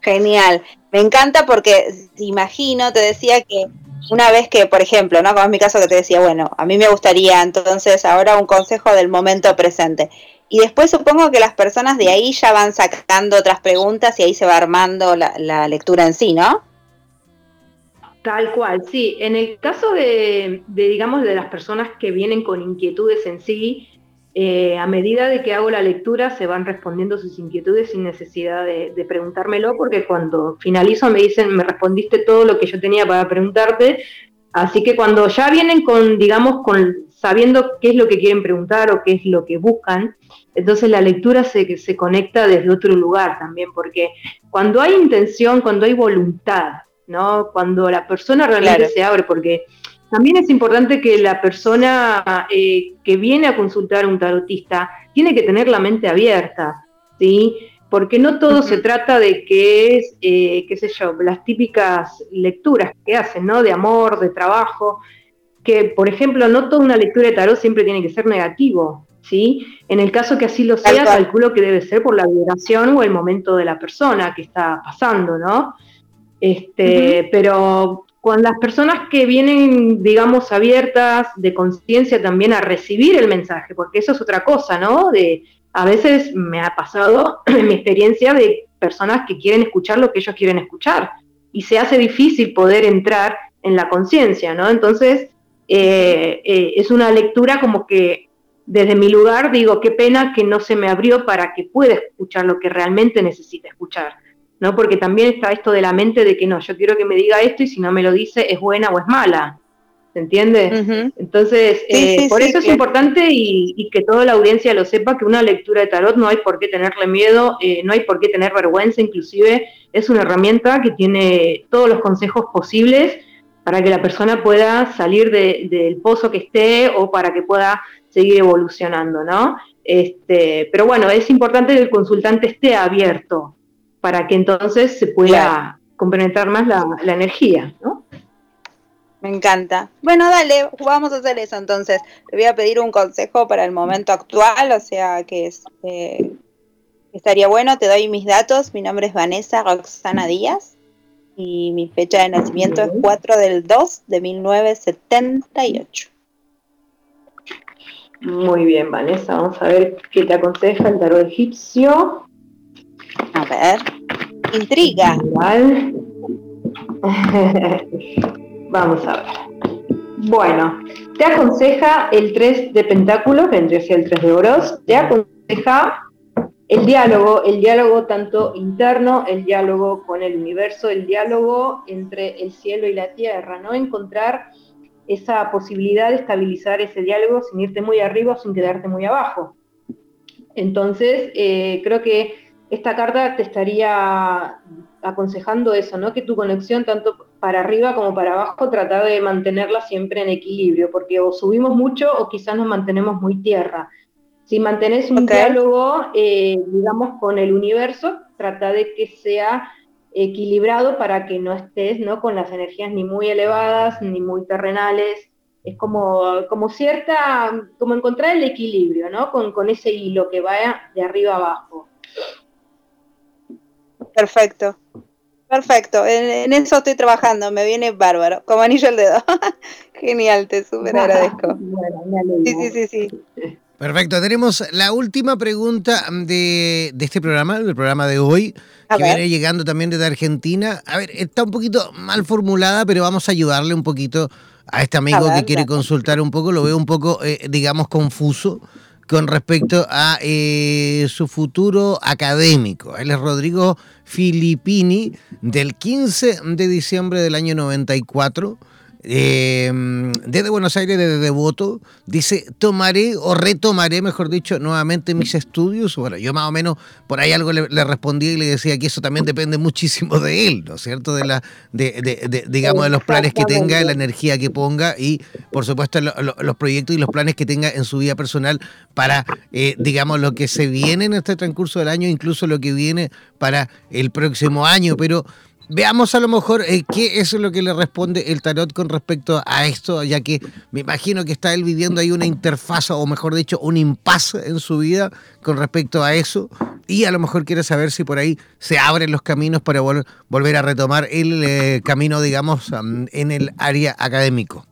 Genial. Me encanta porque imagino, te decía que una vez que, por ejemplo, ¿no? Como en mi caso que te decía, bueno, a mí me gustaría entonces ahora un consejo del momento presente. Y después supongo que las personas de ahí ya van sacando otras preguntas y ahí se va armando la, lectura en sí, ¿no? Tal cual, sí. En el caso de, digamos, de las personas que vienen con inquietudes en sí, eh, a medida de que hago la lectura se van respondiendo sus inquietudes sin necesidad de, de, preguntármelo, porque cuando finalizo me dicen, me respondiste todo lo que yo tenía para preguntarte, así que cuando ya vienen con, digamos, con sabiendo qué es lo que quieren preguntar o qué es lo que buscan, entonces la lectura se, se conecta desde otro lugar también, porque cuando hay intención, cuando hay voluntad, ¿no? Cuando la persona realmente se abre, porque también es importante que la persona eh, que viene a consultar a un tarotista tiene que tener la mente abierta, ¿sí? Porque no todo se trata de que es, eh, qué sé yo, las típicas lecturas que hacen, ¿no? De amor, de trabajo, que, por ejemplo, no toda una lectura de tarot siempre tiene que ser negativo, ¿sí? En el caso que así lo sea, calculo que debe ser por la vibración o el momento de la persona que está pasando, ¿no? Este, Pero con las personas que vienen, digamos, abiertas de conciencia también a recibir el mensaje, porque eso es otra cosa, ¿no? De, a veces me ha pasado (clears throat) en mi experiencia de personas que quieren escuchar lo que ellos quieren escuchar y se hace difícil poder entrar en la conciencia, ¿no? Entonces, eh, eh, es una lectura como que desde mi lugar digo, qué pena que no se me abrió para que pueda escuchar lo que realmente necesita escuchar, ¿no? Porque también está esto de la mente de que no, yo quiero que me diga esto y si no me lo dice es buena o es mala, ¿se entiende? Entonces, eh, por eso es importante y, que toda la audiencia lo sepa que una lectura de tarot no hay por qué tenerle miedo, no hay por qué tener vergüenza, inclusive es una herramienta que tiene todos los consejos posibles para que la persona pueda salir del pozo que esté o para que pueda seguir evolucionando, ¿no? Este, pero bueno, es importante que el consultante esté abierto para que entonces se pueda complementar más la, energía, ¿no? Me encanta. Bueno, dale, vamos a hacer eso entonces. Te voy a pedir un consejo para el momento actual, o sea que es, eh, estaría bueno, te doy mis datos. Mi nombre es Vanessa Roxana Díaz y mi fecha de nacimiento es 4 del 2 de 1978. Muy bien, Vanessa, vamos a ver qué te aconseja el tarot egipcio. Ver, intriga. (laughs) vamos a ver. Bueno, te aconseja el 3 de pentáculos, vendría a ser el 3 de oros, te aconseja el diálogo, el diálogo tanto interno, el diálogo con el universo, el diálogo entre el cielo y la tierra, ¿no? Encontrar esa posibilidad de estabilizar ese diálogo sin irte muy arriba o sin quedarte muy abajo. Entonces, eh, creo que esta carta te estaría aconsejando eso, ¿no? Que tu conexión tanto para arriba como para abajo trata de mantenerla siempre en equilibrio, porque o subimos mucho o quizás nos mantenemos muy tierra. Si mantenés un diálogo, eh, digamos, con el universo, trata de que sea equilibrado para que no estés ¿no? con las energías ni muy elevadas ni muy terrenales. Es como, como cierta, como encontrar el equilibrio, ¿no? Con, con ese hilo que vaya de arriba abajo. Perfecto. Perfecto, en, eso estoy trabajando, me viene bárbaro, como anillo al dedo. (laughs) Genial, te súper agradezco. sí, sí, sí, sí. Perfecto, tenemos la última pregunta de, este programa, del programa de hoy, que viene llegando también desde Argentina. A ver, está un poquito mal formulada, pero vamos a ayudarle un poquito a este amigo que quiere consultar un poco. Lo veo un poco, eh, digamos, confuso con respecto a eh, su futuro académico. Él es Rodrigo Filippini, del 15 de diciembre del año 94 eh, desde Buenos Aires, desde Devoto, dice, tomaré o retomaré, mejor dicho, nuevamente mis estudios. Bueno, yo más o menos por ahí algo le, respondí y le decía que eso también depende muchísimo de él, ¿no es cierto? De la, de, digamos, de los planes que tenga, de la energía que ponga y, por supuesto, los proyectos y los planes que tenga en su vida personal para, eh, digamos, lo que se viene en este transcurso del año, incluso lo que viene para el próximo año. Pero Veamos a lo mejor eh, qué es lo que le responde el tarot con respecto a esto, ya que me imagino que está él viviendo ahí una interfaz, o mejor dicho, un impasse en su vida con respecto a eso, y a lo mejor quiere saber si por ahí se abren los caminos para volver a retomar el eh, camino, digamos, en el área académico.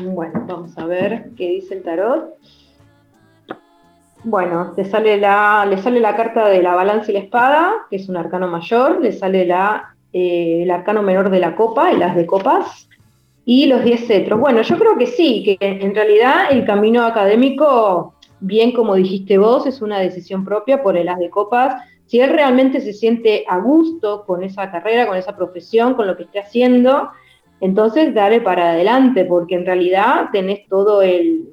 Bueno, vamos a ver qué dice el tarot. Bueno, le sale la, le sale la carta de la balanza y la espada, que es un arcano mayor, le sale la, eh, el arcano menor de la copa, el as de copas, y los diez cetros. Bueno, yo creo que sí, que en realidad el camino académico, bien como dijiste vos, es una decisión propia por el as de copas. Si él realmente se siente a gusto con esa carrera, con esa profesión, con lo que esté haciendo, entonces dale para adelante, porque en realidad tenés todo el,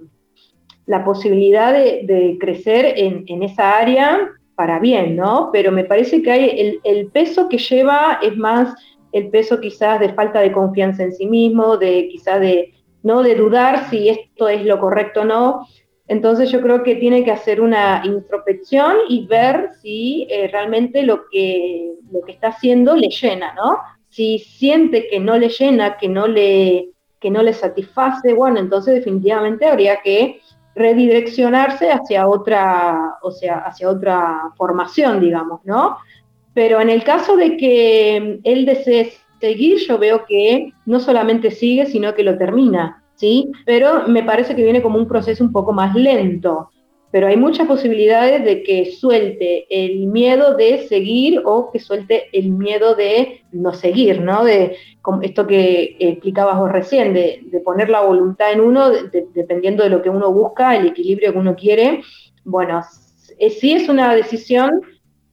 la posibilidad de, crecer en, esa área para bien, ¿no? Pero me parece que hay el, peso que lleva es más el peso quizás de falta de confianza en sí mismo, de quizás de no de dudar si esto es lo correcto o no. Entonces yo creo que tiene que hacer una introspección y ver si eh, realmente lo que, lo que está haciendo le llena, ¿no? Si siente que no le llena, que no le, que no le satisface, bueno, entonces definitivamente habría que redireccionarse hacia otra, o sea, hacia otra formación, digamos, ¿no? Pero en el caso de que él desee seguir, yo veo que no solamente sigue, sino que lo termina, ¿sí? Pero me parece que viene como un proceso un poco más lento pero hay muchas posibilidades de que suelte el miedo de seguir o que suelte el miedo de no seguir, ¿no? De esto que explicabas vos recién, de, poner la voluntad en uno, dependiendo de lo que uno busca, el equilibrio que uno quiere. Bueno, sí es una decisión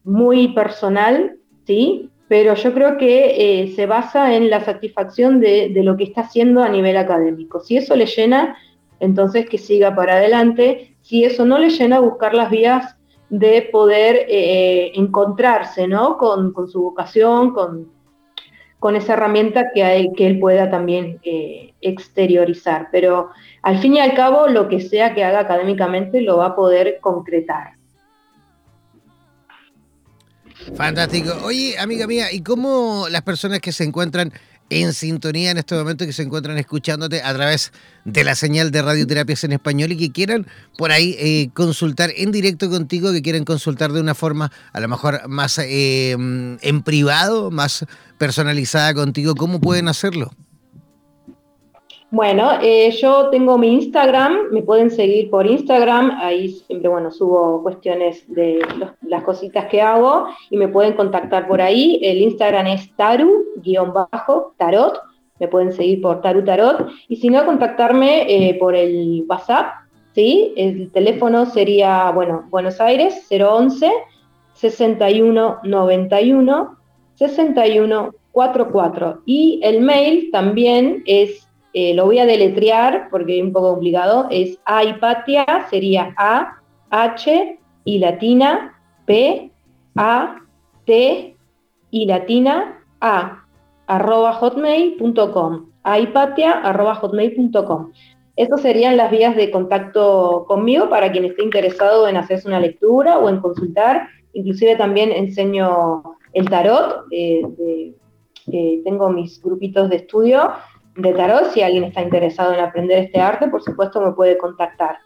muy personal, ¿sí? Pero yo creo que eh, se basa en la satisfacción de, de lo que está haciendo a nivel académico. Si eso le llena, entonces que siga para adelante si eso no le llena, buscar las vías de poder eh, encontrarse ¿no? con, su vocación, con, con esa herramienta que, que él pueda también eh, exteriorizar. Pero al fin y al cabo, lo que sea que haga académicamente lo va a poder concretar. Fantástico. Oye, amiga mía, ¿y cómo las personas que se encuentran en sintonía en este momento que se encuentran escuchándote a través de la señal de radioterapias en español y que quieran por ahí eh, consultar en directo contigo, que quieran consultar de una forma a lo mejor más eh, en privado, más personalizada contigo, ¿cómo pueden hacerlo? Bueno, eh, yo tengo mi Instagram, me pueden seguir por Instagram, ahí siempre, bueno, subo cuestiones de las cositas que hago y me pueden contactar por ahí. El Instagram es taru-tarot, me pueden seguir por taru tarot y si no, contactarme eh, por el WhatsApp, ¿sí? El teléfono sería, bueno, Buenos Aires 011 61 91 61 44 y el mail también es eh, lo voy a deletrear porque es un poco complicado, es Aipatia, sería A, H y latina, P, A, T y latina, A, arroba hotmail.com, aipatia, arroba hotmail.com. Estas serían las vías de contacto conmigo para quien esté interesado en hacerse una lectura o en consultar. Inclusive también enseño el tarot, eh, eh, tengo mis grupitos de estudio de tarot. Si alguien está interesado en aprender este arte, por supuesto me puede contactar.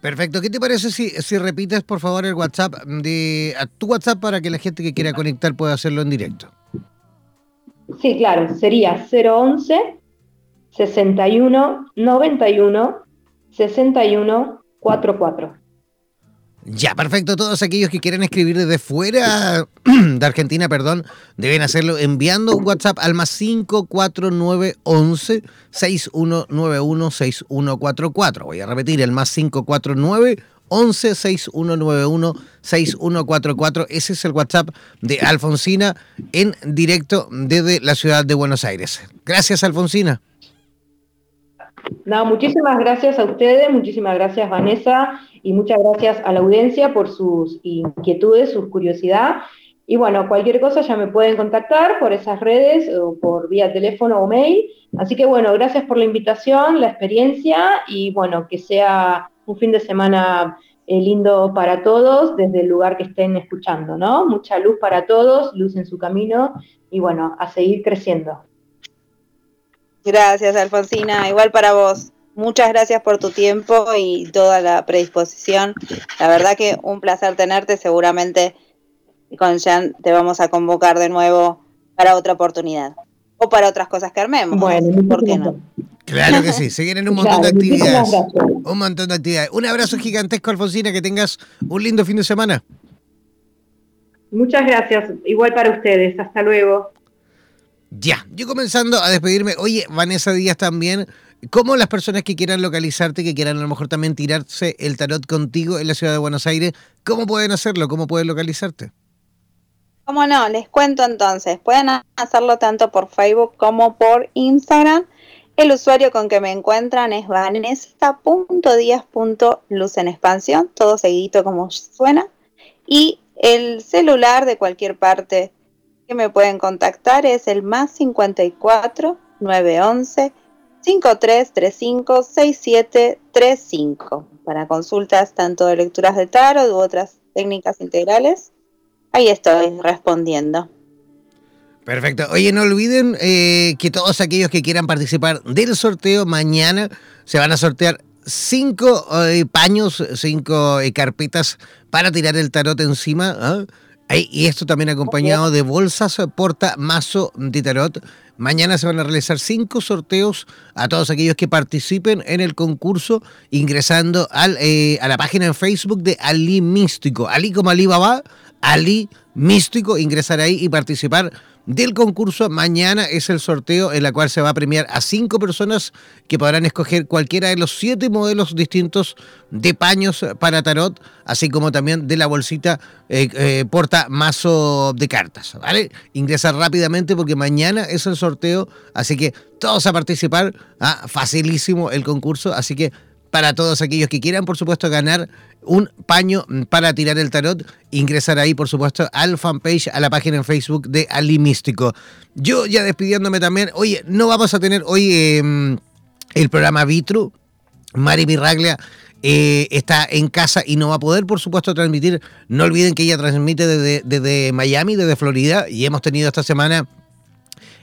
Perfecto. ¿Qué te parece si, si repites, por favor, el WhatsApp de a tu WhatsApp para que la gente que quiera conectar pueda hacerlo en directo? Sí, claro. Sería 011 61 91 6144. Ya, perfecto. Todos aquellos que quieren escribir desde fuera (clears throat) de Argentina, perdón, deben hacerlo enviando un WhatsApp al más 54911 6191 6144. Voy a repetir, el más 549 11 6191 6144. Ese es el WhatsApp de Alfonsina en directo desde la ciudad de Buenos Aires. Gracias, Alfonsina. No, muchísimas gracias a ustedes, muchísimas gracias Vanessa y muchas gracias a la audiencia por sus inquietudes, su curiosidad. Y bueno, cualquier cosa ya me pueden contactar por esas redes o por vía teléfono o mail. Así que bueno, gracias por la invitación, la experiencia y bueno, que sea un fin de semana eh, lindo para todos desde el lugar que estén escuchando, ¿no? Mucha luz para todos, luz en su camino y bueno, a seguir creciendo. Gracias, Alfonsina. Igual para vos. Muchas gracias por tu tiempo y toda la predisposición. La verdad que un placer tenerte. Seguramente con Jan te vamos a convocar de nuevo para otra oportunidad. O para otras cosas que armemos. Bueno, ¿por qué no? Claro que sí, se vienen un montón de actividades. Un montón de actividades. Un abrazo gigantesco, Alfonsina, que tengas un lindo fin de semana. Muchas gracias, igual para ustedes. Hasta luego. Ya, yo comenzando a despedirme. Oye, Vanessa Díaz también. ¿Cómo las personas que quieran localizarte, que quieran a lo mejor también tirarse el tarot contigo en la ciudad de Buenos Aires, cómo pueden hacerlo? ¿Cómo pueden localizarte? ¿Cómo no? Les cuento entonces. Pueden hacerlo tanto por Facebook como por Instagram. El usuario con que me encuentran es vanessa.díaz.luz en expansión, todo seguidito como suena. Y el celular de cualquier parte que me pueden contactar es el más 54 911 5335 6735 para consultas tanto de lecturas de tarot u otras técnicas integrales. Ahí estoy respondiendo. Perfecto. Oye, no olviden eh, que todos aquellos que quieran participar del sorteo mañana se van a sortear cinco eh, paños, cinco eh, carpetas para tirar el tarot encima. ¿ah? Y esto también acompañado de bolsas porta mazo de tarot. Mañana se van a realizar cinco sorteos a todos aquellos que participen en el concurso ingresando al, eh, a la página en Facebook de Ali Místico. Ali como Alibaba, Ali Místico, ingresar ahí y participar del concurso. Mañana es el sorteo en la cual se va a premiar a cinco personas que podrán escoger cualquiera de los siete modelos distintos de paños para tarot, así como también de la bolsita eh, eh, porta mazo de cartas. ¿vale? Ingresar rápidamente porque mañana es el sorteo, así que todos a participar. Ah, facilísimo el concurso, así que para todos aquellos que quieran, por supuesto, ganar un paño para tirar el tarot, ingresar ahí, por supuesto, al fanpage, a la página en Facebook de Ali Místico. Yo ya despidiéndome también, oye, no vamos a tener hoy em, el programa Vitru, Mari Miraglia. Eh, está en casa y no va a poder, por supuesto, transmitir. No olviden que ella transmite desde, desde Miami, desde Florida, y hemos tenido esta semana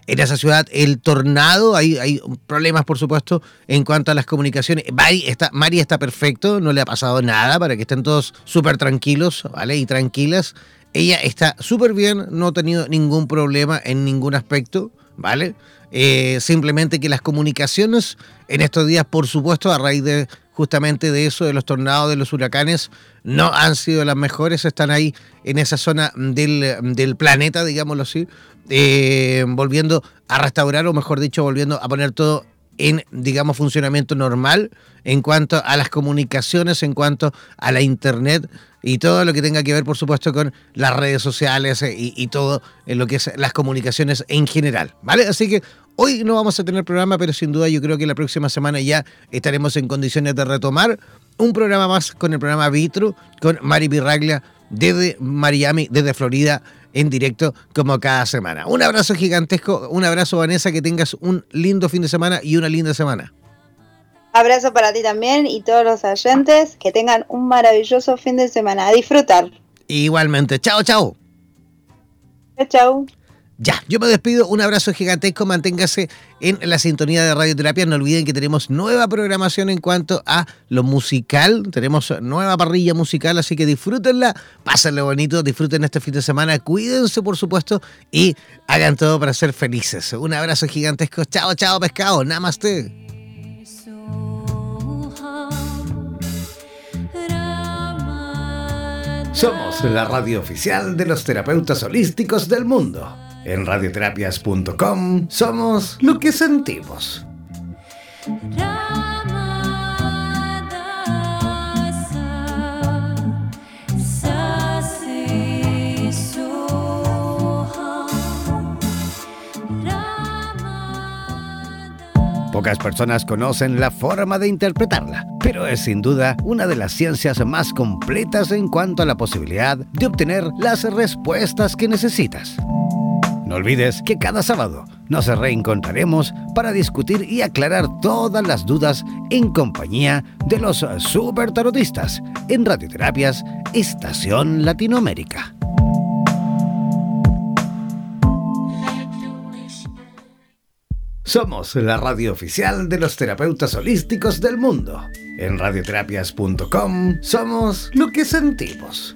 en esa ciudad el tornado, hay, hay problemas por supuesto en cuanto a las comunicaciones. Mari está, Mari está perfecto, no le ha pasado nada para que estén todos súper tranquilos, ¿vale? Y tranquilas. Ella está súper bien, no ha tenido ningún problema en ningún aspecto, ¿vale? Eh, simplemente que las comunicaciones en estos días, por supuesto, a raíz de justamente de eso, de los tornados, de los huracanes, no han sido las mejores, están ahí en esa zona del, planeta, digámoslo así, eh, volviendo a restaurar, o mejor dicho, volviendo a poner todo en, digamos, funcionamiento normal en cuanto a las comunicaciones, en cuanto a la internet y todo lo que tenga que ver, por supuesto, con las redes sociales eh, y, y todo en lo que es las comunicaciones en general, ¿vale? Así que hoy no vamos a tener programa, pero sin duda yo creo que la próxima semana ya estaremos en condiciones de retomar un programa más con el programa Vitru, con Mari Pirraglia desde Miami, desde Florida, en directo como cada semana. Un abrazo gigantesco, un abrazo Vanessa, que tengas un lindo fin de semana y una linda semana. Abrazo para ti también y todos los oyentes, que tengan un maravilloso fin de semana. A disfrutar. Igualmente, chao, chao. Chao, chao. Ya, yo me despido. Un abrazo gigantesco. Manténgase en la sintonía de Radioterapia. No olviden que tenemos nueva programación en cuanto a lo musical. Tenemos nueva parrilla musical, así que disfrútenla. Pásenlo bonito, disfruten este fin de semana. Cuídense, por supuesto, y hagan todo para ser felices. Un abrazo gigantesco. Chao, chao, pescado. Namaste. Somos la radio oficial de los terapeutas holísticos del mundo. En radioterapias.com somos lo que sentimos. Pocas personas conocen la forma de interpretarla, pero es sin duda una de las ciencias más completas en cuanto a la posibilidad de obtener las respuestas que necesitas. No olvides que cada sábado nos reencontraremos para discutir y aclarar todas las dudas en compañía de los super tarotistas en Radioterapias Estación Latinoamérica. Somos la radio oficial de los terapeutas holísticos del mundo. En radioterapias.com somos lo que sentimos.